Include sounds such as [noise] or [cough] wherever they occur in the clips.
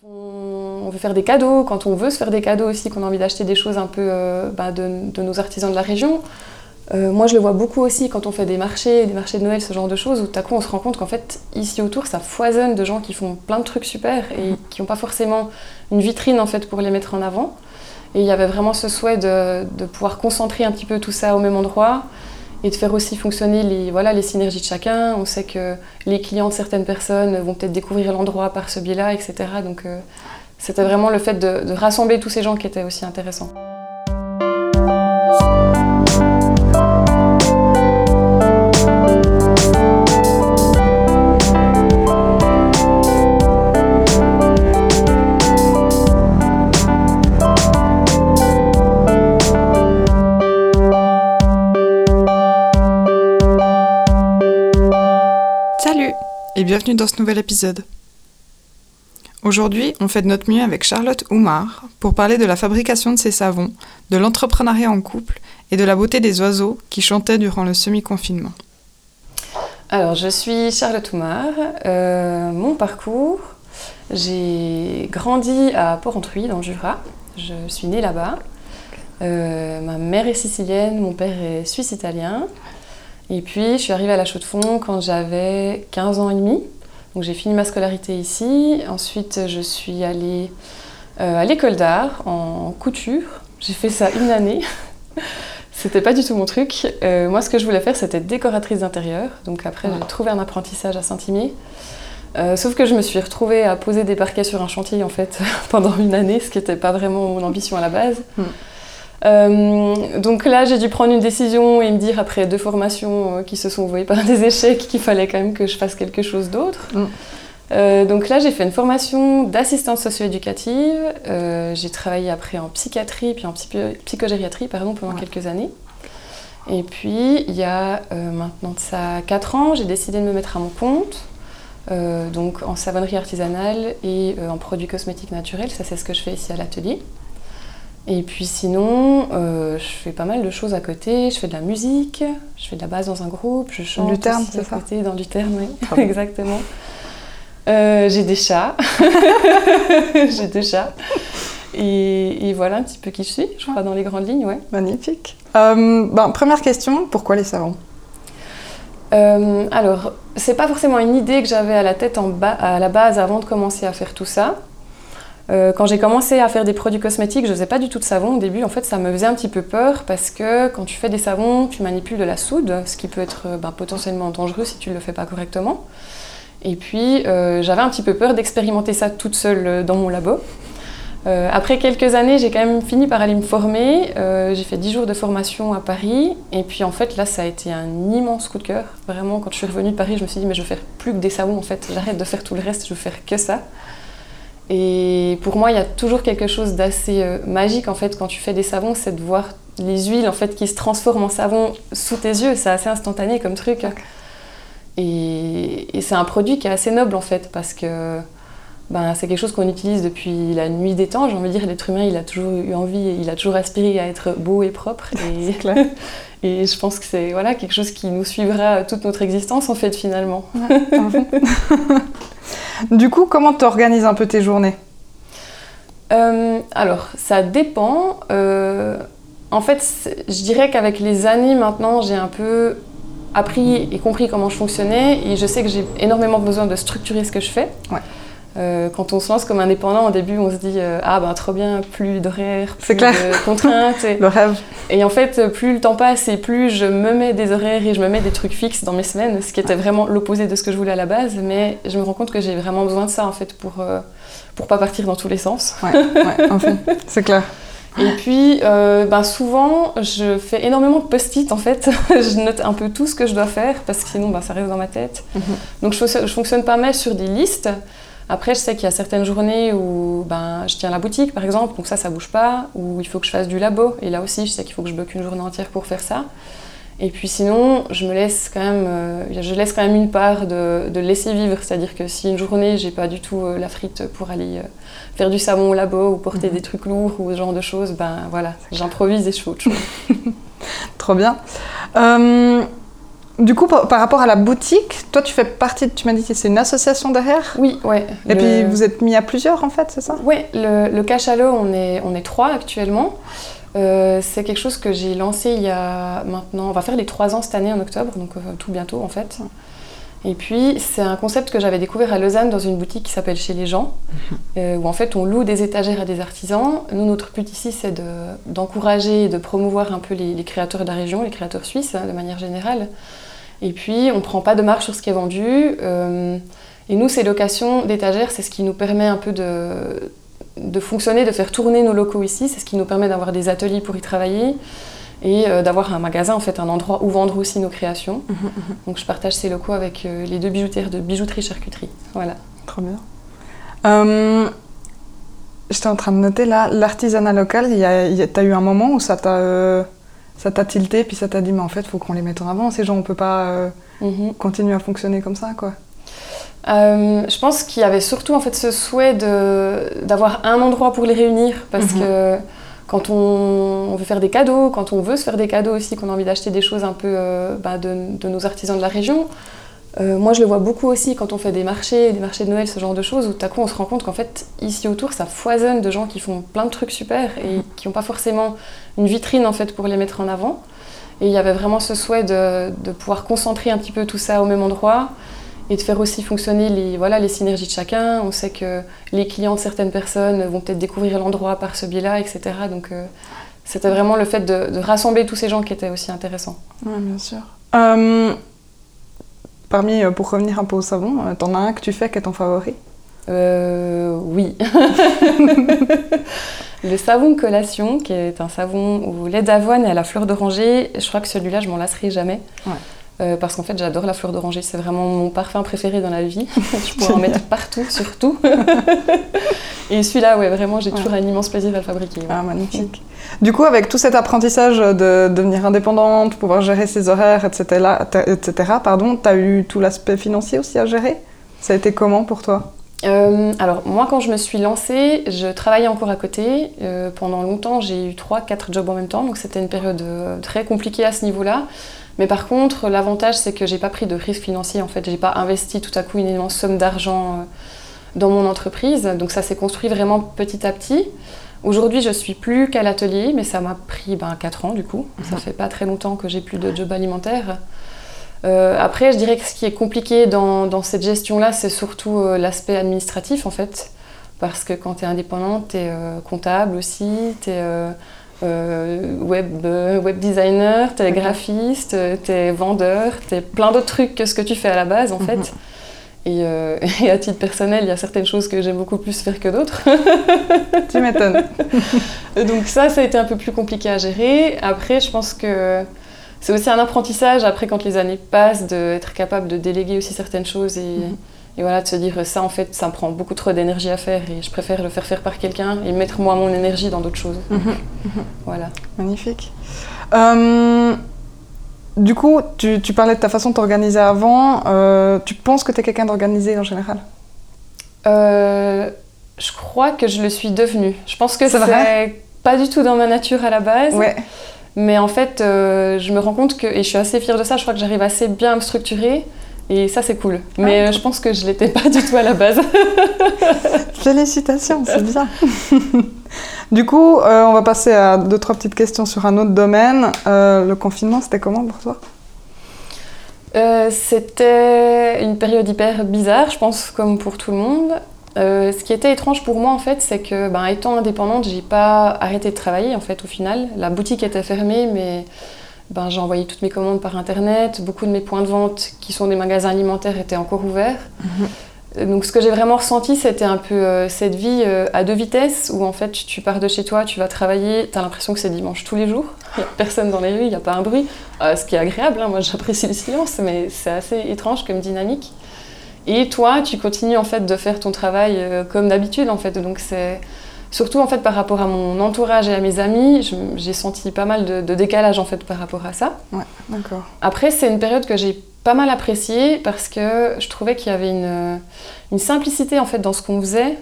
Quand on veut faire des cadeaux, quand on veut se faire des cadeaux aussi, qu'on a envie d'acheter des choses un peu euh, bah, de, de, nos artisans de la région, euh, moi je le vois beaucoup aussi quand on fait des marchés, des marchés de Noël, ce genre de choses, où tout à coup on se rend compte qu'en fait ici autour ça foisonne de gens qui font plein de trucs super et qui n'ont pas forcément une vitrine en fait pour les mettre en avant. Et il y avait vraiment ce souhait de, de pouvoir concentrer un petit peu tout ça au même endroit et de faire aussi fonctionner les, voilà, les synergies de chacun. On sait que les clients de certaines personnes vont peut-être découvrir l'endroit par ce biais-là, etc. Donc euh, c'était vraiment le fait de, de, rassembler tous ces gens qui était aussi intéressant. Et bienvenue dans ce nouvel épisode. Aujourd'hui, on fait de notre mieux avec Charlotte Oumar pour parler de la fabrication de ces savons, de l'entrepreneuriat en couple et de la beauté des oiseaux qui chantaient durant le semi-confinement. Alors, je suis Charlotte Oumar. Euh, mon parcours, j'ai grandi à Port-Entruy, dans le Jura. Je suis née là-bas. Euh, ma mère est sicilienne, mon père est suisse-italien. Et puis, je suis arrivée à la Chaux-de-Fonds quand j'avais 15 ans et demi. Donc, j'ai fini ma scolarité ici. Ensuite, je suis allée euh, à l'école d'art en couture. J'ai fait ça une année. [laughs] C'était pas du tout mon truc. Euh, moi, ce que je voulais faire, c'était décoratrice d'intérieur. Donc, après, j'ai trouvé un apprentissage à Saint-Imier. Euh, sauf que je me suis retrouvée à poser des parquets sur un chantier en fait [laughs] pendant une année, ce qui n'était pas vraiment mon ambition à la base. Mm. Euh, donc là, j'ai dû prendre une décision et me dire, après deux formations euh, qui se sont vouées par [laughs] des échecs, qu'il fallait quand même que je fasse quelque chose d'autre. Mm. Euh, donc là, j'ai fait une formation d'assistante socio-éducative. Euh, j'ai travaillé après en psychiatrie, puis en psychogériatrie pardon, pendant ouais. quelques années. Et puis, il y a euh, maintenant de ça 4 ans, j'ai décidé de me mettre à mon compte. donc en savonnerie artisanale et en produits cosmétiques naturels. Ça, c'est ce que je fais ici à l'atelier. Et puis sinon, euh, je fais pas mal de choses à côté. Je fais de la musique, je fais de la basse dans un groupe, je chante du terme, aussi à côté, dans du terme, oui. [laughs] exactement. Euh, j'ai des chats. [laughs] j'ai deux chats. Et, et, voilà un petit peu qui je suis, je crois, dans les grandes lignes, ouais. Magnifique. Euh, ben, première question, pourquoi les savons Alors, c'est pas forcément une idée que j'avais à la tête en à la base avant de commencer à faire tout ça. Euh, quand j'ai commencé à faire des produits cosmétiques, je ne faisais pas du tout de savon au début. En fait, ça me faisait un petit peu peur parce que quand tu fais des savons, tu manipules de la soude, ce qui peut être euh, ben, potentiellement dangereux si tu ne le fais pas correctement. Et puis, euh, j'avais un petit peu peur d'expérimenter ça toute seule dans mon labo. Après quelques années, j'ai quand même fini par aller me former. J'ai fait 10 jours de formation à Paris. Et puis en fait, là, ça a été un immense coup de cœur. Vraiment, quand je suis revenue de Paris, je me suis dit, mais je veux faire plus que des savons en fait. J'arrête de faire tout le reste, je veux faire que ça. Et pour moi, il y a toujours quelque chose d'assez euh, magique en fait quand tu fais des savons, c'est de voir les huiles en fait qui se transforment en savon sous tes yeux. C'est assez instantané comme truc. Et, et c'est un produit qui est assez noble en fait parce que ben, c'est quelque chose qu'on utilise depuis la nuit des temps. J'ai envie de dire, l'être humain, il a toujours eu envie, il a toujours aspiré à être beau et propre. [laughs] Et, [laughs] et je pense que c'est voilà, quelque chose qui nous suivra toute notre existence en fait finalement. Ouais, [laughs] du coup, comment tu organises un peu tes journées? Euh, Alors, ça dépend. Euh, en fait, je dirais qu'avec les années maintenant, j'ai un peu appris et compris comment je fonctionnais et je sais que j'ai énormément besoin de structurer ce que je fais. Ouais. Euh, quand on se lance comme indépendant, au début, on se dit euh, ah ben trop bien, plus d'horaires, plus clair. de contraintes. Et, [laughs] le rêve. Et en fait, plus le temps passe et plus je me mets des horaires et je me mets des trucs fixes dans mes semaines, ce qui était vraiment l'opposé de ce que je voulais à la base. Mais je me rends compte que j'ai vraiment besoin de ça en fait pour euh, pour pas partir dans tous les sens. Ouais, ouais enfin, c'est clair. Et puis, euh, ben souvent, je fais énormément de post-it en fait. [laughs] je note un peu tout ce que je dois faire parce que sinon, ben, ça reste dans ma tête. Mm -hmm. Donc, je, je fonctionne pas mal sur des listes. Après, je sais qu'il y a certaines journées où ben, je tiens la boutique, par exemple, donc ça, ça bouge pas, où il faut que je fasse du labo. Et là aussi, je sais qu'il faut que je bloque une journée entière pour faire ça. Et puis sinon, je me laisse quand même, euh, je laisse quand même une part de, de laisser vivre, c'est-à-dire que si une journée j'ai pas du tout euh, la frite pour aller euh, faire du savon au labo ou porter -hmm. des trucs lourds ou ce genre de choses, ben voilà, j'improvise et je fais autre chose. [laughs] Trop bien. Du coup, par, par rapport à la boutique, toi, tu fais partie, de- tu m'as dit que c'est une association derrière Oui, ouais. Et Le- puis, vous êtes mis à plusieurs, en fait, c'est ça? Oui, le, le cachalot, on est, on est trois actuellement. Euh, c'est quelque chose que j'ai lancé il y a maintenant, on va faire les trois ans cette année en octobre, donc euh, tout bientôt en fait. Et puis c'est un concept que j'avais découvert à Lausanne dans une boutique qui s'appelle Chez les gens, euh, où en fait on loue des étagères à des artisans. Nous, notre but ici, c'est de- d'encourager et de promouvoir un peu les, les créateurs de la région, les créateurs suisses hein, de manière générale. Et puis on ne prend pas de marge sur ce qui est vendu. euh, et nous, ces locations d'étagères, c'est ce qui nous permet un peu de, de fonctionner, de faire tourner nos locaux ici. C'est ce qui nous permet d'avoir des ateliers pour y travailler et euh, d'avoir un magasin, en fait, un endroit où vendre aussi nos créations. Donc je partage ces locaux avec euh, les deux bijoutières de bijouterie-charcuterie. Voilà. Trop bien. Euh, J'étais en train de noter là, l'artisanat local, il y a, il y a- t'as eu un moment où ça t'a euh, ça t'a tilté, puis ça t'a dit, mais en fait, faut qu'on les mette en avant, ces gens, on peut pas euh, Mhm. continuer à fonctionner comme ça, quoi. Euh, je pense qu'il y avait surtout en fait ce souhait de- d'avoir un endroit pour les réunir parce Mhm. que quand on, veut faire des cadeaux, quand on veut se faire des cadeaux aussi, qu'on a envie d'acheter des choses un peu euh, bah, de, de nos artisans de la région, euh, moi je le vois beaucoup aussi quand on fait des marchés, des marchés de Noël, ce genre de choses, où tout à coup on se rend compte qu'en fait ici autour ça foisonne de gens qui font plein de trucs super et qui n'ont pas forcément une vitrine en fait pour les mettre en avant. Et il y avait vraiment ce souhait de, de pouvoir concentrer un petit peu tout ça au même endroit et de faire aussi fonctionner les, voilà, les synergies de chacun. On sait que les clients de certaines personnes vont peut-être découvrir l'endroit par ce biais-là, etc. Donc euh, c'était vraiment le fait de, de rassembler tous ces gens qui était aussi intéressant. Oui, bien sûr. Euh, parmi, euh, pour revenir un peu au savon, t'en as un que tu fais qui est ton favori? Euh, oui. [laughs] le savon collation, qui est un savon au lait d'avoine et à la fleur d'oranger, je crois que celui-là, je m'en lasserai jamais. Ouais. Euh, parce qu'en fait, j'adore la fleur d'oranger, c'est vraiment mon parfum préféré dans la vie. [laughs] je pourrais en mettre [laughs] partout, surtout. [laughs] et celui-là, ouais, vraiment, j'ai Ouais. toujours un immense plaisir à le fabriquer. ouais. Ah, magnifique. Du coup, avec tout cet apprentissage de devenir indépendante, pouvoir gérer ses horaires, etc., etc. pardon, t'as eu tout l'aspect financier aussi à gérer? Ça a été comment pour toi? Euh, alors moi quand je me suis lancée, je travaillais encore à côté. Euh, pendant longtemps j'ai eu 3-4 jobs en même temps, donc c'était une période très compliquée à ce niveau-là. Mais par contre l'avantage c'est que j'ai pas pris de risque financier en fait, j'ai pas investi tout à coup une immense somme d'argent euh, dans mon entreprise, donc ça s'est construit vraiment petit à petit. Aujourd'hui je suis plus qu'à l'atelier, mais ça m'a pris ben, 4 ans du coup, ça fait pas très longtemps que j'ai plus de job alimentaire. Euh, après, je dirais que ce qui est compliqué dans, dans cette gestion-là, c'est surtout euh, l'aspect administratif, en fait. Parce que quand tu es indépendante, tu es comptable aussi, tu es web, euh, web designer, tu es Ok. graphiste, tu es vendeur, tu es plein d'autres trucs que ce que tu fais à la base, en Mhm. fait. Et, euh, [laughs] et à titre personnel, il y a certaines choses que j'aime beaucoup plus faire que d'autres. [laughs] Tu m'étonnes. [laughs] Donc ça, ça a été un peu plus compliqué à gérer. Après, je pense que c'est aussi un apprentissage, après, quand les années passent, d'être capable de déléguer aussi certaines choses et, Mhm. Et voilà, de se dire, ça, en fait, ça me prend beaucoup trop d'énergie à faire et je préfère le faire faire par quelqu'un et mettre moi mon énergie dans d'autres choses. Mhm. Voilà. Magnifique. Euh, du coup, tu, tu parlais de ta façon de t'organiser avant. Euh, tu penses que tu es quelqu'un d'organisé en général? Euh, je crois que je le suis devenue. Je pense que C'est vrai? pas du tout dans ma nature à la base. Ouais. Mais en fait, je me rends compte que, et je suis assez fière de ça, je crois que j'arrive assez bien à me structurer. Et ça, c'est cool. Mais Ah. euh, je pense que je l'étais pas [laughs] du tout à la base. [laughs] Félicitations, c'est [laughs] bien. du coup, euh, on va passer à deux, trois petites questions sur un autre domaine. Euh, le confinement, c'était comment pour toi? Euh, C'était une période hyper bizarre, je pense, comme pour tout le monde. Ce qui était étrange pour moi, en fait, c'est que, ben, étant indépendante, j'ai pas arrêté de travailler, en fait, au final. La boutique était fermée, mais ben, j'ai envoyé toutes mes commandes par Internet. Beaucoup de mes points de vente, qui sont des magasins alimentaires, étaient encore ouverts. Euh, Donc, ce que j'ai vraiment ressenti, c'était un peu euh, cette vie euh, à deux vitesses, où, en fait, tu pars de chez toi, tu vas travailler, tu as l'impression que c'est dimanche tous les jours. Il n'y a personne dans les rues, il n'y a pas un bruit. Euh, ce qui est agréable, hein, moi [laughs] j'apprécie le silence, mais c'est assez étrange comme dynamique. Et toi, tu continues en fait de faire ton travail comme d'habitude en fait. Donc c'est surtout en fait par rapport à mon entourage et à mes amis, j'ai senti pas mal de, de décalage en fait par rapport à ça. Ouais, d'accord. Après, c'est une période que j'ai pas mal appréciée parce que je trouvais qu'il y avait une, une simplicité en fait dans ce qu'on faisait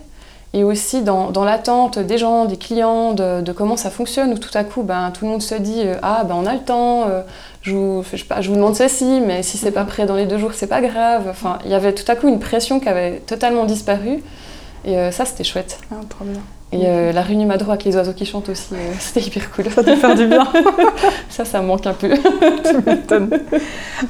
et aussi dans, dans l'attente des gens, des clients, de, de, comment ça fonctionne, où tout à coup, ben, tout le monde se dit euh, Ah, ben, on a le temps, euh, je, vous, je, pas, je, vous, demande ceci, mais si c'est pas prêt dans les deux jours, c'est pas grave. Enfin, il y avait tout à coup une pression qui avait totalement disparu, et euh, ça, c'était chouette. Ah, trop bien. Et euh, la réunion Madro avec les oiseaux qui chantent aussi, euh, [laughs] c'était hyper cool. Ça te fait du bien. [laughs] ça, ça me manque un peu. [laughs] tu m'étonnes.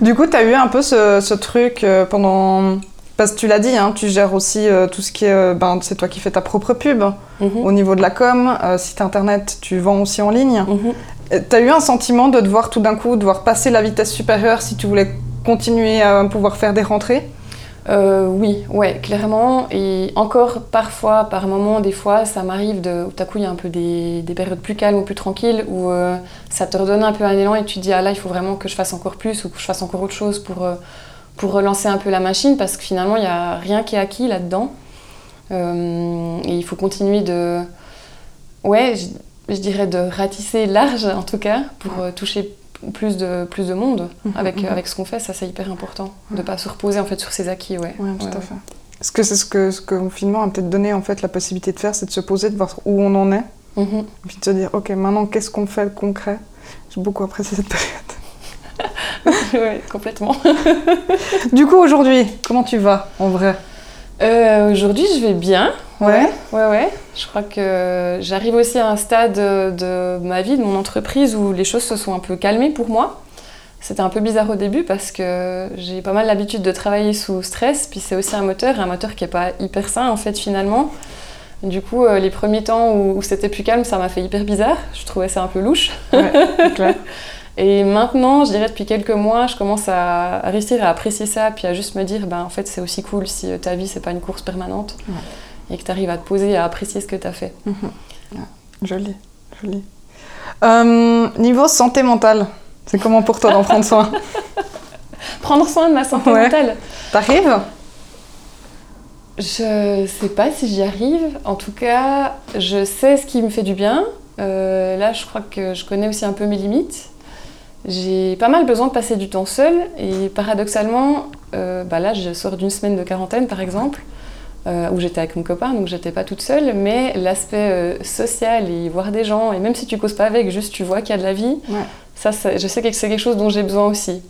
Du coup, tu as eu un peu ce, ce truc pendant parce que tu l'as dit, hein, tu gères aussi euh, tout ce qui est. Euh, ben, c'est toi qui fais ta propre pub. Mm -hmm. Au niveau de la com, euh, site internet, tu vends aussi en ligne. Mm -hmm. Tu as eu un sentiment de devoir tout d'un coup devoir passer la vitesse supérieure si tu voulais continuer à pouvoir faire des rentrées? Euh, oui, ouais, clairement. Et encore parfois, par moment, des fois, ça m'arrive de. Tout à coup, il y a un peu des, des, périodes plus calmes ou plus tranquilles où euh, ça te redonne un peu un élan et tu te dis, ah là, il faut vraiment que je fasse encore plus ou que je fasse encore autre chose pour. Euh, pour relancer un peu la machine parce que finalement il n'y a rien qui est acquis là-dedans. Et il faut continuer de, ouais, je, dirais de ratisser large en tout cas pour toucher plus de, plus de monde mmh, avec, mmh. avec ce qu'on fait. Ça c'est hyper important de ne pas se reposer en fait sur ses acquis. Ouais, ouais tout ouais, à fait. Est-ce que c'est ce que, ce que le confinement a peut-être donné en fait la possibilité de faire, c'est de se poser, de voir où on en est, mmh. et puis de se dire ok maintenant qu'est-ce qu'on fait de concret? J'ai beaucoup apprécié cette période. [laughs] oui, complètement. du coup, aujourd'hui, comment tu vas en vrai? Euh, Aujourd'hui, je vais bien. Ouais. ouais, ouais. Je crois que j'arrive aussi à un stade de ma vie, de mon entreprise, où les choses se sont un peu calmées pour moi. C'était un peu bizarre au début parce que j'ai pas mal l'habitude de travailler sous stress, puis c'est aussi un moteur, un moteur qui est pas hyper sain en fait finalement. Du coup, euh, les premiers temps où, où c'était plus calme, ça m'a fait hyper bizarre. Je trouvais ça un peu louche. Ouais, clair. [laughs] Et maintenant, je dirais depuis quelques mois, je commence à, à, réussir à apprécier ça, puis à juste me dire, ben, en fait, c'est aussi cool si ta vie, c'est pas une course permanente, ouais. Et que tu arrives à te poser et à apprécier ce que tu as fait. Mmh. Ouais. Joli, joli. Euh, niveau santé mentale, c'est comment pour toi d'en prendre soin [laughs] Prendre soin de ma santé ouais. mentale T'arrives? Je sais pas si j'y arrive. En tout cas, je sais ce qui me fait du bien. Euh, là, je crois que je connais aussi un peu mes limites. J'ai pas mal besoin de passer du temps seule et paradoxalement, euh, bah là je sors d'une semaine de quarantaine par exemple, euh, où j'étais avec mon copain, donc j'étais pas toute seule, mais l'aspect euh, social et voir des gens, et même si tu causes pas avec, juste tu vois qu'il y a de la vie, ouais. ça, ça, je sais que c'est quelque chose dont j'ai besoin aussi.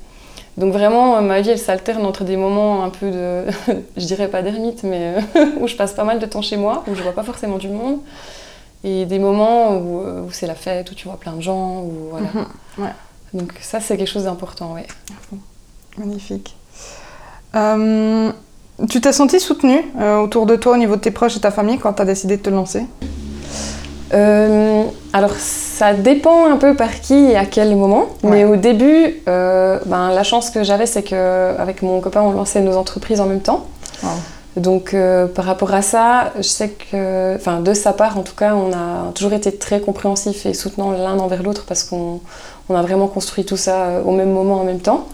Donc vraiment, ma vie elle s'alterne entre des moments un peu de, [laughs] je dirais pas d'ermite, mais [laughs] où je passe pas mal de temps chez moi, où je vois pas forcément du monde, et des moments où, où c'est la fête, où tu vois plein de gens, où voilà. Mm -hmm. ouais. Donc ça, c'est quelque chose d'important, oui. Magnifique. Euh, tu t'es sentie soutenue euh, autour de toi, au niveau de tes proches et ta famille, quand tu as décidé de te lancer euh, Alors, ça dépend un peu par qui et à quel moment. Ouais. Mais au début, ben, la chance que j'avais, c'est qu'avec mon copain, on lançait nos entreprises en même temps. Wow. Donc euh, par rapport à ça, je sais que, enfin de sa part en tout cas, on a toujours été très compréhensifs et soutenants l'un envers l'autre parce qu'on on a vraiment construit tout ça au même moment en même temps.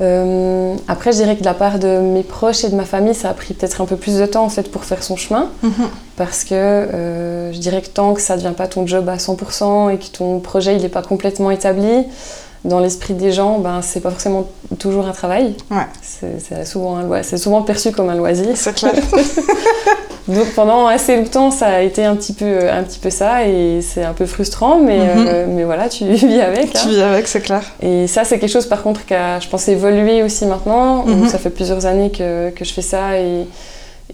Euh, après, je dirais que de la part de mes proches et de ma famille, ça a pris peut-être un peu plus de temps en fait pour faire son chemin, mm -hmm. parce que euh, je dirais que tant que ça ne devient pas ton job à 100% et que ton projet il n'est pas complètement établi, dans l'esprit des gens, ben, c'est pas forcément toujours un travail. Ouais. C'est souvent, souvent perçu comme un loisir. C'est clair. [laughs] Donc pendant assez longtemps, ça a été un petit peu, un petit peu ça et c'est un peu frustrant, mais, mm -hmm. euh, mais voilà, tu [laughs] vis avec. Tu hein. vis avec, c'est clair. Et ça, c'est quelque chose par contre qui a, je pense, évolué aussi maintenant. Mm -hmm. Ça fait plusieurs années que, que je fais ça et,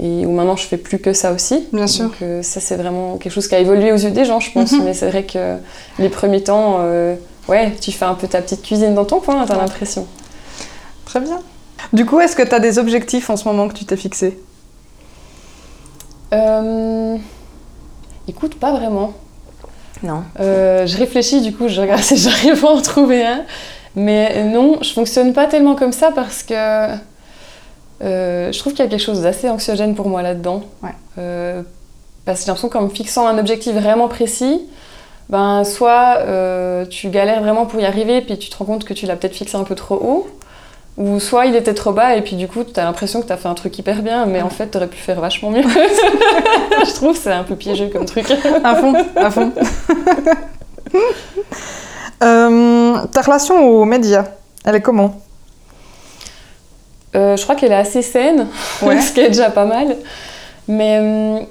et où maintenant je fais plus que ça aussi. Bien sûr. Donc euh, ça, c'est vraiment quelque chose qui a évolué aux yeux des gens, je pense. Mm -hmm. Mais c'est vrai que les premiers temps. Euh, Ouais, tu fais un peu ta petite cuisine dans ton coin, t'as l'impression. Très bien. Du coup, est-ce que tu as des objectifs en ce moment que tu t'es fixé euh... Écoute, pas vraiment. Non. Euh, je réfléchis, du coup, je regarde [laughs] si j'arrive à en trouver un. Mais non, je fonctionne pas tellement comme ça parce que euh, je trouve qu'il y a quelque chose d'assez anxiogène pour moi là-dedans. Ouais. Euh, parce que j'ai l'impression qu'en me fixant un objectif vraiment précis, ben, soit euh, tu galères vraiment pour y arriver, puis tu te rends compte que tu l'as peut-être fixé un peu trop haut, ou soit il était trop bas, et puis du coup, tu as l'impression que tu as fait un truc hyper bien, mais en fait, tu aurais pu faire vachement mieux. [laughs] Je trouve c'est un peu piégeux comme truc. à fond, à fond. [laughs] euh, ta relation aux médias, elle est comment? Euh, Je crois qu'elle est assez saine, [laughs] ouais. ce qui est déjà pas mal. Mais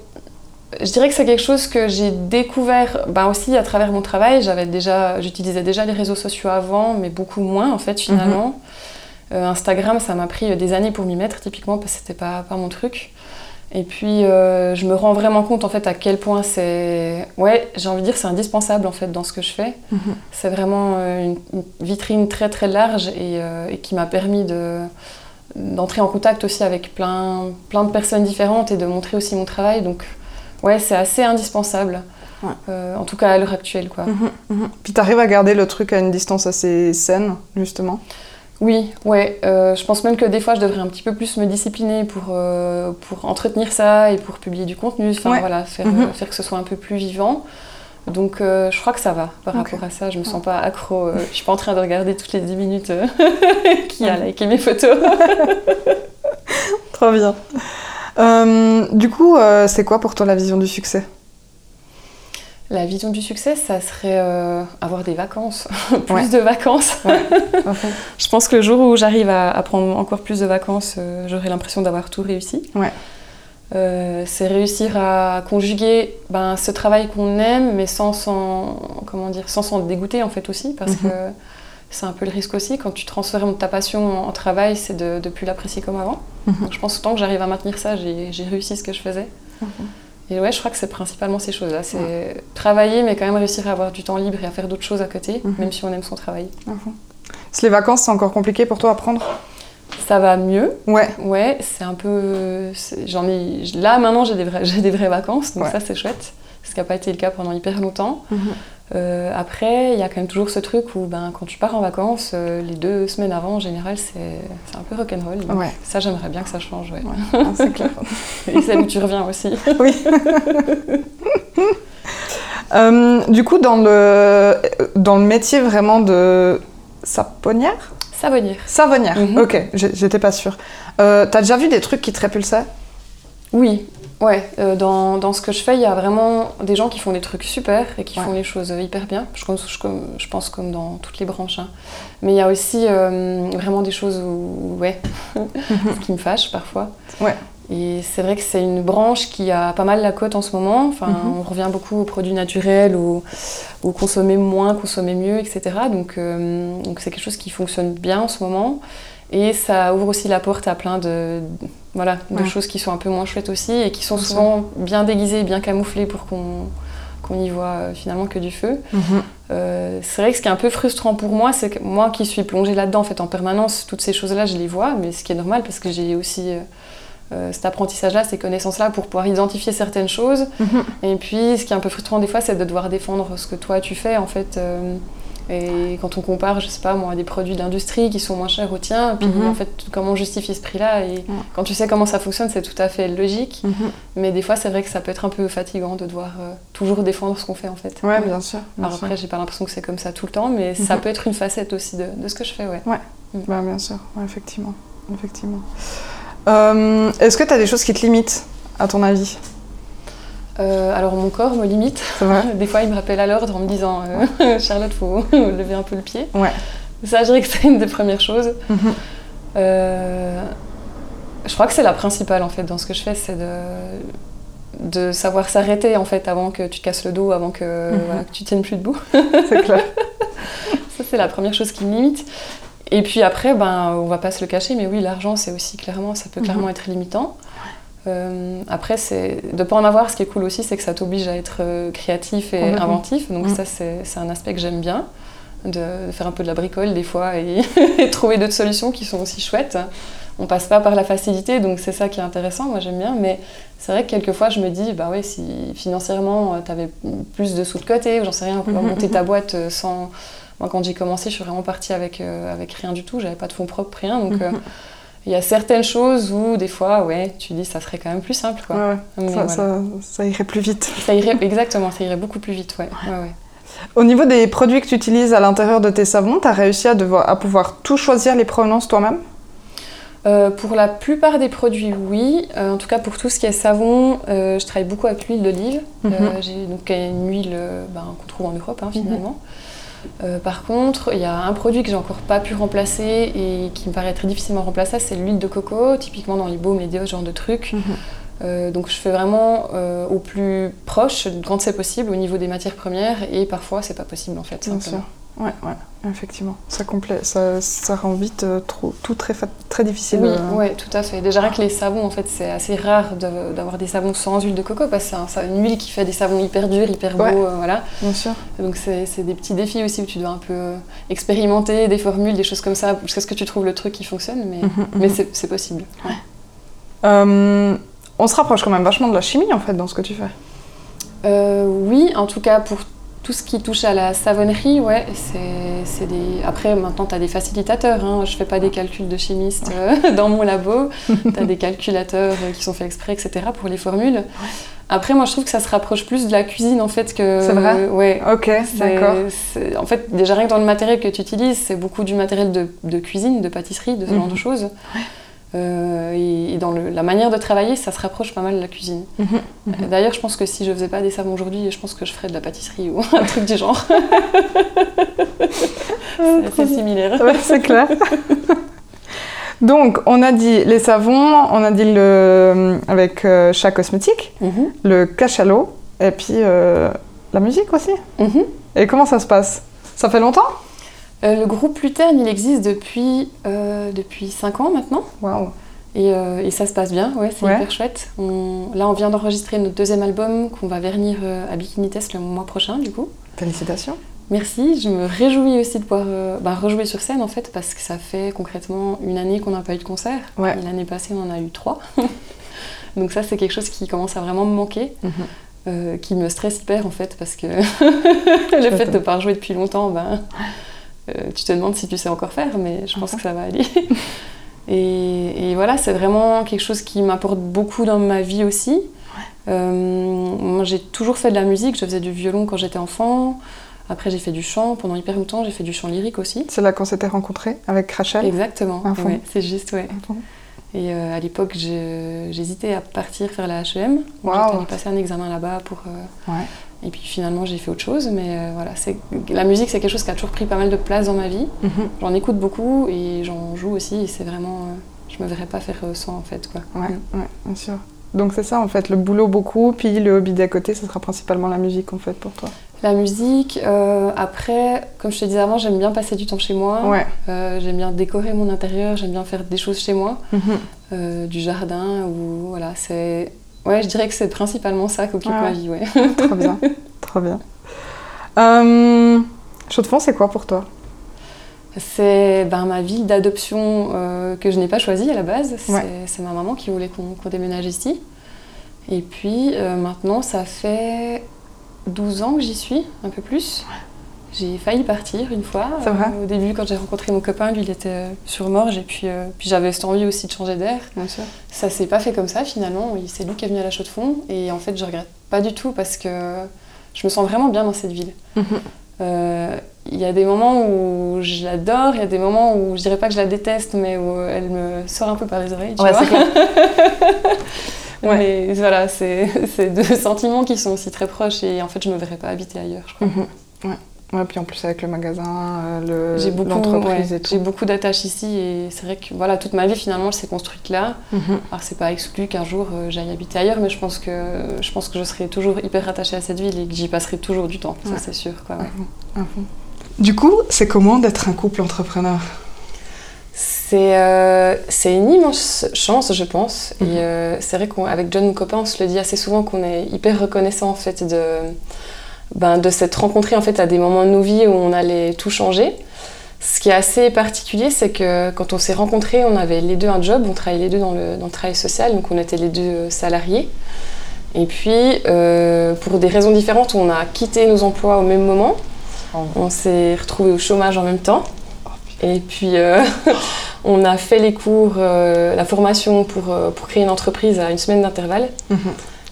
je dirais que c'est quelque chose que j'ai découvert ben aussi à travers mon travail. J'avais déjà, j'utilisais déjà les réseaux sociaux avant, mais beaucoup moins en fait finalement. Euh, Instagram, ça m'a pris des années pour m'y mettre typiquement parce que c'était pas, pas mon truc. Et puis euh, je me rends vraiment compte en fait à quel point c'est, ouais, j'ai envie de dire c'est indispensable en fait dans ce que je fais. Mhm. C'est vraiment euh, une, une vitrine très très large et, euh, et qui m'a permis de d'entrer en contact aussi avec plein, plein de personnes différentes et de montrer aussi mon travail. Donc, ouais, c'est assez indispensable. Ouais. Euh, en tout cas à l'heure actuelle, quoi. Mhm, mhm. Puis t'arrives à garder le truc à une distance assez saine, justement? Oui, ouais. euh, je pense même que des fois, je devrais un petit peu plus me discipliner pour, euh, pour entretenir ça et pour publier du contenu. Enfin, Ouais. voilà, faire, Mhm. euh, faire que ce soit un peu plus vivant. Donc, euh, je crois que ça va par rapport à ça. Je me sens pas accro. je suis pas en train de regarder toutes les 10 minutes [laughs] qui a liké mes photos. [laughs] Trop bien. Du coup, c'est quoi pour toi la vision du succès? La vision du succès, ça serait euh, avoir des vacances, [laughs] plus Ouais. de vacances. [laughs] Je pense que le jour où j'arrive à, à prendre encore plus de vacances, euh, j'aurai l'impression d'avoir tout réussi. Ouais. Euh, c'est réussir à conjuguer ben, ce travail qu'on aime, mais sans s'en comment dire, sans s'en dégoûter en fait aussi, parce Mhm. que c'est un peu le risque aussi quand tu transformes ta passion en, travail, c'est de ne plus l'apprécier comme avant. Mhm. Donc je pense que tant que j'arrive à maintenir ça, j'ai j'ai réussi ce que je faisais. Mhm. Et ouais, je crois que c'est principalement ces choses-là. C'est travailler, mais quand même réussir à avoir du temps libre et à faire d'autres choses à côté, Mhm. même si on aime son travail. Si les vacances, c'est encore compliqué pour toi à prendre? Ça va mieux, Ouais. ouais, c'est un peu. J'en ai. Là, maintenant, j'ai des, vrais- [laughs] des vraies vacances, donc Ouais. ça, c'est chouette. Ce qui n'a pas été le cas pendant hyper longtemps. Mhm. Euh, après, il y a quand même toujours ce truc où ben, quand tu pars en vacances, euh, les deux semaines avant, en général, c'est un peu rock'n'roll. Ouais. Ça, j'aimerais bien que ça change, ouais. Ouais, [laughs] ah, c'est clair. Et c'est où tu reviens aussi. [laughs] Oui. Euh, du coup, dans le, dans le métier vraiment de saponnière? Savonnière. Savonnière, Mhm. ok, j'étais pas sûre. T'as déjà vu des trucs qui te répulsaient? Oui, ouais. euh, dans, dans ce que je fais, il y a vraiment des gens qui font des trucs super et qui Ouais. font les choses hyper bien. Je, pense- je, comme- je pense comme dans toutes les branches. hein. Mais il y a aussi euh, vraiment des choses où, ouais, [laughs] qui me fâchent parfois. Ouais. Et c'est vrai que c'est une branche qui a pas mal la cote en ce moment. Enfin, Mhm. on revient beaucoup aux produits naturels, au, au consommer moins, consommer mieux, etc. Donc, euh, donc c'est quelque chose qui fonctionne bien en ce moment. Et ça ouvre aussi la porte à plein de, voilà, de Ouais. choses qui sont un peu moins chouettes aussi et qui sont souvent bien déguisées, bien camouflées pour qu'on qu'on y voit euh, finalement que du feu. Euh, c'est vrai que ce qui est un peu frustrant pour moi, c'est que moi qui suis plongée là-dedans en fait en permanence, toutes ces choses-là, je les vois, mais ce qui est normal parce que j'ai aussi euh, cet apprentissage-là, ces connaissances-là pour pouvoir identifier certaines choses. Mhm. Et puis, ce qui est un peu frustrant des fois, c'est de devoir défendre ce que toi tu fais en fait. euh, et quand on compare, je sais pas moi, des produits d'industrie qui sont moins chers aux tiens, puis Mhm. en fait, comment justifier ce prix-là Et quand tu sais comment ça fonctionne, c'est tout à fait logique. Mhm. Mais des fois, c'est vrai que ça peut être un peu fatigant de devoir euh, toujours défendre ce qu'on fait en fait. Ouais, bien sûr. bien Alors sûr. après, j'ai pas l'impression que c'est comme ça tout le temps, mais ça Mhm. peut être une facette aussi de, de ce que je fais, ouais. Bah, bien sûr, ouais, effectivement. effectivement. Euh, Est-ce que tu as des choses qui te limitent, à ton avis? Euh, alors mon corps me limite. [laughs] Des fois, il me rappelle à l'ordre en me disant euh, [laughs] Charlotte, faut [laughs] lever un peu le pied. Ouais. Ça, je dirais que c'est une des premières choses. Mhm. Euh, je crois que c'est la principale en fait dans ce que je fais, c'est de, de savoir s'arrêter en fait avant que tu te casses le dos, avant que, Mhm. voilà, que tu tiennes plus debout. C'est clair. Ça, c'est la première chose qui me limite. Et puis après, ben, on va pas se le cacher, mais oui, l'argent, c'est aussi clairement, ça peut Mhm. clairement être limitant. Euh, après, c'est de pas en avoir. Ce qui est cool aussi, c'est que ça t'oblige à être euh, créatif et inventif. Donc Mhm. ça, c'est un aspect que j'aime bien, de, faire un peu de la bricole des fois et, [laughs] et trouver d'autres solutions qui sont aussi chouettes. On passe pas par la facilité, donc c'est ça qui est intéressant. Moi, j'aime bien, mais c'est vrai que quelquefois, je me dis, bah ouais, si financièrement, tu avais plus de sous de côté, ou j'en sais rien, pouvoir Mhm, monter mhm. ta boîte euh, sans moi, quand j'ai commencé, je suis vraiment partie avec, euh, avec rien du tout. J'avais pas de fonds propres, rien. Donc, euh, Mhm. Il y a certaines choses où, des fois, ouais, tu dis, ça serait quand même plus simple, quoi. Ouais, Ça, voilà. ça- ça irait plus vite. [laughs] Ça irait, exactement, ça irait beaucoup plus vite, ouais. ouais. Au niveau des produits que tu utilises à l'intérieur de tes savons, tu as réussi à, devoir, à pouvoir tout choisir les provenances toi-même? Euh, pour la plupart des produits, oui. Euh, en tout cas, pour tout ce qui est savon, euh, je travaille beaucoup avec l'huile d'olive. Mhm. j'ai donc une huile ben, qu'on trouve en Europe, hein, Mhm. finalement. Euh, par contre, il y a un produit que j'ai encore pas pu remplacer et qui me paraît très difficilement remplaçable, c'est l'huile de coco, typiquement dans les baumes et ce genre de trucs. Mhm. Euh, donc je fais vraiment euh, au plus proche quand c'est possible au niveau des matières premières et parfois c'est pas possible en fait. Bien sûr. Ouais, ouais, effectivement. Ça, complète, ça, ça rend vite euh, trop, tout très, très difficile. Oui, euh. ouais, tout à fait. Déjà rien que les savons, en fait, c'est assez rare de- d'avoir des savons sans huile de coco parce que c'est un- c'est une huile qui fait des savons hyper durs, hyper beaux, Ouais. euh, voilà. Bien sûr. Donc c'est des petits défis aussi où tu dois un peu expérimenter des formules, des choses comme ça, jusqu'à ce que tu trouves le truc qui fonctionne, mais, Mhm, mais mhm. c'est c'est possible. Ouais. On se rapproche quand même vachement de la chimie en fait dans ce que tu fais. Oui, en tout cas pour tout ce qui touche à la savonnerie, ouais, c'est des... Après, maintenant, tu as des facilitateurs, hein. je fais pas des calculs de chimiste euh, [laughs] dans mon labo, [laughs] tu as des calculateurs euh, qui sont faits exprès, etc. pour les formules. Après, moi, je trouve que ça se rapproche plus de la cuisine, en fait, que... C'est vrai Ouais. Ok, d'accord. En fait, déjà rien que dans le matériel que tu utilises, c'est beaucoup du matériel de, de cuisine, de pâtisserie, de ce genre Mhm. de choses. Euh, et, et dans le- la manière de travailler, ça se rapproche pas mal de la cuisine. Mhm, mhm. Euh, D'ailleurs, je pense que si je faisais pas des savons aujourd'hui, je pense que je ferais de la pâtisserie ou un truc du genre. [laughs] c'est assez similaire. Ouais, c'est clair. [laughs] Donc, on a dit les savons, on a dit le avec euh, chat cosmétique, Mhm. le cachalot, et puis euh, la musique aussi. Et comment ça se passe? Ça fait longtemps? Euh, le groupe Luterne, il existe depuis, euh, depuis 5 ans maintenant. Waouh. Et, euh, et ça se passe bien, ouais, c'est Ouais. hyper chouette. On- là, on vient d'enregistrer notre deuxième album qu'on va vernir à Bikini Test le mois prochain, du coup. Félicitations. Merci, je me réjouis aussi de pouvoir bah, rejouer sur scène en fait, parce que ça fait concrètement une année qu'on n'a pas eu de concert. Ouais. L'année passée, on en a eu trois. [laughs] Donc ça, c'est quelque chose qui commence à vraiment me manquer, Mhm. euh, qui me stresse hyper en fait, parce que [laughs] le fait de ne pas rejouer depuis longtemps, ben, euh, tu te demandes si tu sais encore faire, mais je pense que ça va aller. [laughs] Et, et voilà, c'est vraiment quelque chose qui m'apporte beaucoup dans ma vie aussi. Euh, moi, j'ai toujours fait de la musique. Je faisais du violon quand j'étais enfant. Après, j'ai fait du chant pendant hyper longtemps. J'ai fait du chant lyrique aussi. C'est là qu'on s'était rencontrés avec Rachel. Exactement. Ouais, c'est juste, ouais. Et euh, à l'époque, j'hésitais à partir faire la HEM. J'étais allée passer un examen là-bas pour. euh, Ouais. Et puis finalement, j'ai fait autre chose. Mais euh, voilà, la musique, c'est quelque chose qui a toujours pris pas mal de place dans ma vie. Mhm. J'en écoute beaucoup et j'en joue aussi. Et c'est vraiment. euh, je me verrais pas faire euh, sans en fait, quoi. Ouais, Mm. ouais, bien sûr. Donc c'est ça en fait, le boulot beaucoup, puis le hobby d'à côté, ce sera principalement la musique en fait pour toi. La musique, euh, après, comme je te disais avant, j'aime bien passer du temps chez moi. Ouais. Euh, j'aime bien décorer mon intérieur, j'aime bien faire des choses chez moi, Mhm. du jardin ou voilà, c'est. Ouais, je dirais que c'est principalement ça qui occupe Ouais. ma vie, ouais. Trop bien, trop bien. Euh, Chaux-de-Fonds, c'est quoi pour toi? C'est ben, ma ville d'adoption euh, que je n'ai pas choisie à la base. C'est Ouais. c'est ma maman qui voulait qu'on qu'on déménage ici. Et puis euh, maintenant, ça fait 12 ans que j'y suis, un peu plus. J'ai failli partir une fois. Au début, quand j'ai rencontré mon copain, lui, il était euh, sur Morges. Et puis, euh, puis j'avais cette envie aussi de changer d'air. Ça s'est pas fait comme ça finalement. C'est lui qui est venu à la chaux de fond. Et en fait, je regrette pas du tout parce que je me sens vraiment bien dans cette ville. Mhm. Euh, Il y a des moments où je l'adore, il y a des moments où je dirais pas que je la déteste, mais où elle me sort un peu par les oreilles. Tu Ouais, vois. [laughs] Mais voilà, [laughs] c'est deux sentiments qui sont aussi très proches et en fait, je me verrais pas habiter ailleurs, je crois. Mhm. Ouais. Ouais, puis en plus avec le magasin, euh, le- l'entreprise tout. j'ai beaucoup d'attaches ici et c'est vrai que voilà, toute ma vie finalement, elle s'est construite là. Mhm. Alors c'est pas exclu qu'un jour euh, j'aille habiter ailleurs, mais je pense que je pense que je serai toujours hyper attachée à cette ville et que j'y passerai toujours du temps, Ouais. ça c'est sûr. Quoi, ouais. À fond. Du coup, c'est comment d'être un couple entrepreneur? C'est euh, une immense chance, je pense. Mhm. Et euh, c'est vrai qu'avec John, mon copain, on se le dit assez souvent qu'on est hyper reconnaissant en fait de, ben, de s'être rencontrés en fait à des moments de nos vies où on allait tout changer. Ce qui est assez particulier, c'est que quand on s'est rencontrés, on avait les deux un job, on travaillait les deux dans le, dans le travail social, donc on était les deux euh, salariés. Et puis, euh, pour des raisons différentes, on a quitté nos emplois au même moment. Oh. On s'est retrouvés au chômage en même temps. Et puis, euh, [laughs] on a fait les cours, euh, la formation pour, pour créer une entreprise à une semaine d'intervalle. Mhm.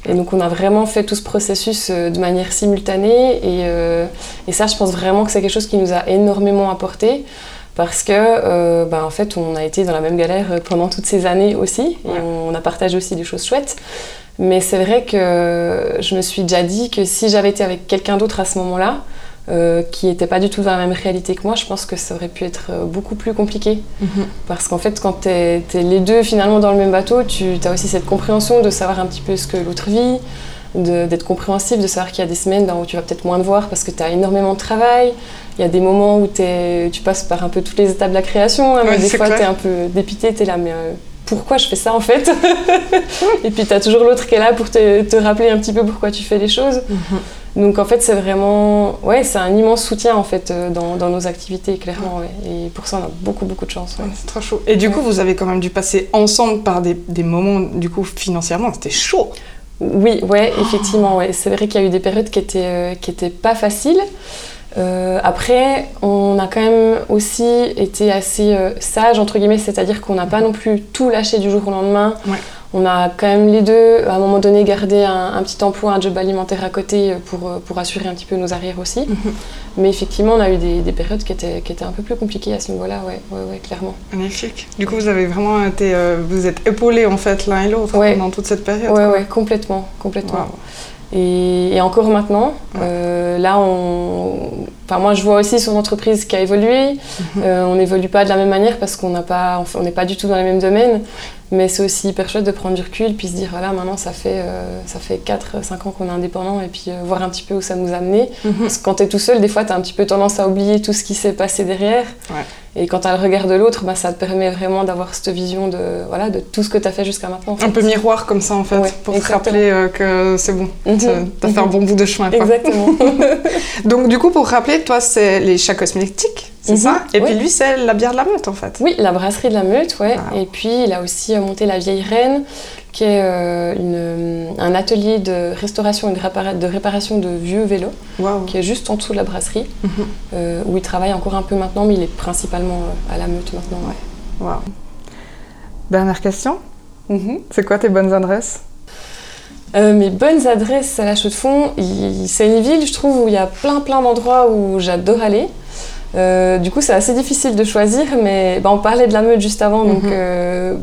Et donc, on a vraiment fait tout ce processus euh, de manière simultanée. Et, euh, et ça, je pense vraiment que c'est quelque chose qui nous a énormément apporté. Parce que, euh, ben, en fait, on a été dans la même galère euh, pendant toutes ces années aussi. Et Ouais. on a partagé aussi des choses chouettes. Mais c'est vrai que je me suis déjà dit que si j'avais été avec quelqu'un d'autre à ce moment-là, euh, qui n'étaient pas du tout dans la même réalité que moi, je pense que ça aurait pu être euh, beaucoup plus compliqué. Mhm. Parce qu'en fait, quand tu es, les deux finalement dans le même bateau, tu as aussi cette compréhension de savoir un petit peu ce que l'autre vit, de- d'être compréhensif, de savoir qu'il y a des semaines ben, où tu vas peut-être moins te voir parce que tu as énormément de travail. Il y a des moments où t'es- tu passes par un peu toutes les étapes de la création, hein, mais des fois tu es un peu dépité, tu es là, mais euh, pourquoi je fais ça en fait? [laughs] Et puis tu as toujours l'autre qui est là pour te, te rappeler un petit peu pourquoi tu fais les choses. Donc en fait, c'est vraiment, ouais, c'est un immense soutien en fait euh, dans, dans nos activités, clairement. ouais. Et pour ça, on a beaucoup beaucoup de chance. ouais. C'est trop chaud. Et du coup, vous avez quand même dû passer ensemble par des, des moments, du coup, financièrement, c'était chaud. Oui, ouais, effectivement, ouais. C'est vrai qu'il y a eu des périodes qui étaient, euh, qui étaient pas faciles. Euh, après, on a quand même aussi été assez euh, sage entre guillemets, c'est-à-dire qu'on n'a pas non plus tout lâché du jour au lendemain. On a quand même les deux, à un moment donné, gardé un, un petit emploi, un job alimentaire à côté euh, pour, euh, pour assurer un petit peu nos arrières aussi. Mais effectivement, on a eu des, des périodes qui étaient, qui étaient un peu plus compliquées à ce niveau-là, ouais, ouais, ouais, clairement. Magnifique. Du coup, vous avez vraiment été, euh, vous êtes épaulés en fait l'un et l'autre Ouais. pendant toute cette période. Ouais, ouais, complètement, complètement. Et, et encore maintenant, euh, là, on... enfin, moi je vois aussi son entreprise qui a évolué. Mhm. Euh, on n'évolue pas de la même manière parce qu'on n'a pas, on n'est pas du tout dans les mêmes domaines. Mais c'est aussi hyper chouette de prendre du recul puis se dire voilà maintenant ça fait euh, ça fait 4 5 ans qu'on est indépendant et puis euh, voir un petit peu où ça nous a amené. Mhm. Parce que quand tu es tout seul, des fois tu as un petit peu tendance à oublier tout ce qui s'est passé derrière. Ouais. Et quand tu as le regard de l'autre, bah, ça te permet vraiment d'avoir cette vision de voilà de tout ce que tu as fait jusqu'à maintenant. en Un peu miroir comme ça en fait, Ouais, pour te exactement. rappeler euh, que c'est bon. Mhm. T'as t'as fait un bon bout de chemin. Quoi. Exactement. [laughs] Donc du coup, pour rappeler, toi, c'est les chats cosmétiques, c'est Mhm. ça Et puis lui, c'est la bière de la meute en fait. Oui, la brasserie de la Meute, ouais. Wow. Et puis, il a aussi euh, monté la Vieille Reine, qui est euh, une- un atelier de restauration et de, répara- de réparation de vieux vélos, qui est juste en dessous de la brasserie, Mhm. euh, où il travaille encore un peu maintenant, mais il est principalement euh, à la Meute maintenant. ouais. Waouh. Dernière question. Mhm. C'est quoi tes bonnes adresses? Euh, mes bonnes adresses à la Chaux de Fonds, il- c'est une ville, je trouve, où il y a plein plein d'endroits où j'adore aller. Euh, du coup, c'est assez difficile de choisir, mais bah, on parlait de la Meute juste avant, donc Mhm. euh,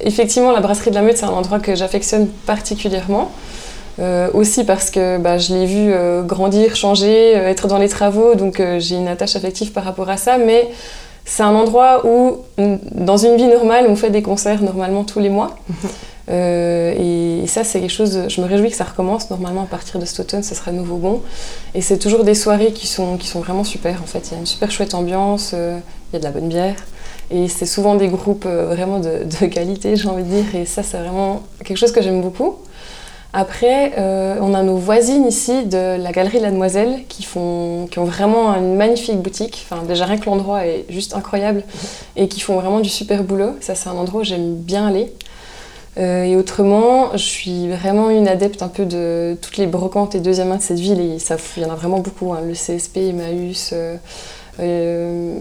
effectivement, la brasserie de la Meute, c'est un endroit que j'affectionne particulièrement. Aussi parce que bah, je l'ai vu grandir, changer, être dans les travaux, donc j'ai une attache affective par rapport à ça, mais c'est un endroit où, dans une vie normale, on fait des concerts normalement tous les mois. Euh, et, ça, c'est quelque chose. Je me réjouis que ça recommence. Normalement, à partir de cet automne, ce sera nouveau bon. Et c'est toujours des soirées qui sont, qui sont vraiment super. En fait, il y a une super chouette ambiance. euh, il y a de la bonne bière. Et c'est souvent des groupes euh, vraiment de, [laughs] qualité, j'ai envie de dire. Et ça, c'est vraiment quelque chose que j'aime beaucoup. Après, on a nos voisines ici de la galerie La Demoiselle qui, font, qui ont vraiment une magnifique boutique. Enfin, déjà, rien que l'endroit est juste incroyable et qui font vraiment du super boulot. Ça, c'est un endroit où j'aime bien aller. Euh, et autrement, je suis vraiment une adepte un peu de toutes les brocantes et deuxième main de cette ville. Et ça, il y en a vraiment beaucoup. hein. Le CSP, Emmaüs. euh, euh,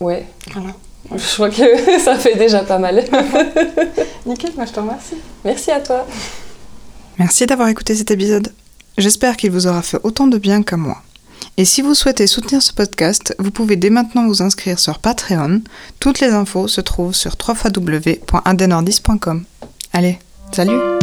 ouais. Voilà. Je crois que [laughs] ça fait déjà pas mal. [laughs] Nickel, moi je te remercie. Merci à toi. Merci d'avoir écouté cet épisode. J'espère qu'il vous aura fait autant de bien qu'à moi. Et si vous souhaitez soutenir ce podcast, vous pouvez dès maintenant vous inscrire sur Patreon. Toutes les infos se trouvent sur www.indenordis.com. Allez, salut